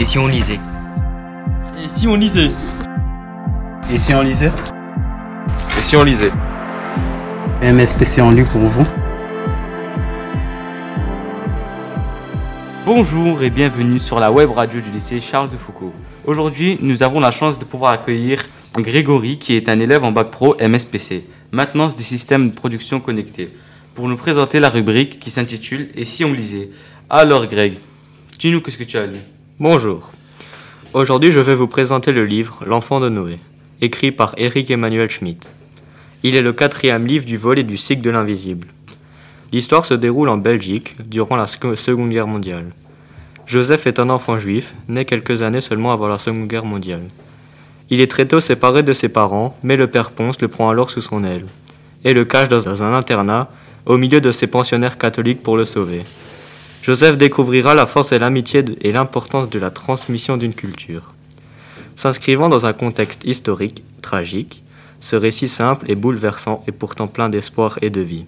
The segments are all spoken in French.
Et si on lisait Et si on lisait Et si on lisait Et si on lisait MSPC en lu pour vous. Bonjour et bienvenue sur la web radio du lycée Charles de Foucault. Aujourd'hui, nous avons la chance de pouvoir accueillir Grégory qui est un élève en bac pro MSPC, maintenance des systèmes de production connectés, pour nous présenter la rubrique qui s'intitule Et si on lisait? Alors Greg, dis-nous qu'est-ce que tu as lu Bonjour. Aujourd'hui, je vais vous présenter le livre L'enfant de Noé, écrit par Eric Emmanuel Schmitt. Il est le quatrième livre du volet du cycle de l'invisible. L'histoire se déroule en Belgique durant la Seconde Guerre mondiale. Joseph est un enfant juif, né quelques années seulement avant la Seconde Guerre mondiale. Il est très tôt séparé de ses parents, mais le père Ponce le prend alors sous son aile et le cache dans un internat au milieu de ses pensionnaires catholiques pour le sauver. Joseph découvrira la force et l'amitié et l'importance de la transmission d'une culture. S'inscrivant dans un contexte historique, tragique, ce récit simple et bouleversant est pourtant plein d'espoir et de vie.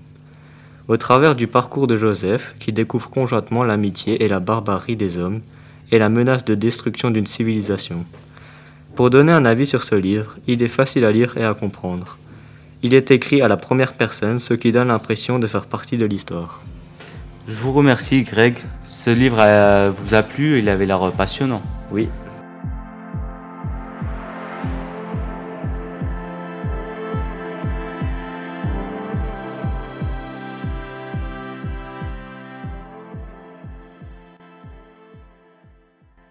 Au travers du parcours de Joseph, qui découvre conjointement l'amitié et la barbarie des hommes, et la menace de destruction d'une civilisation. Pour donner un avis sur ce livre, il est facile à lire et à comprendre. Il est écrit à la première personne, ce qui donne l'impression de faire partie de l'histoire. Je vous remercie Greg, ce livre euh, vous a plu, il avait l'air passionnant. Oui,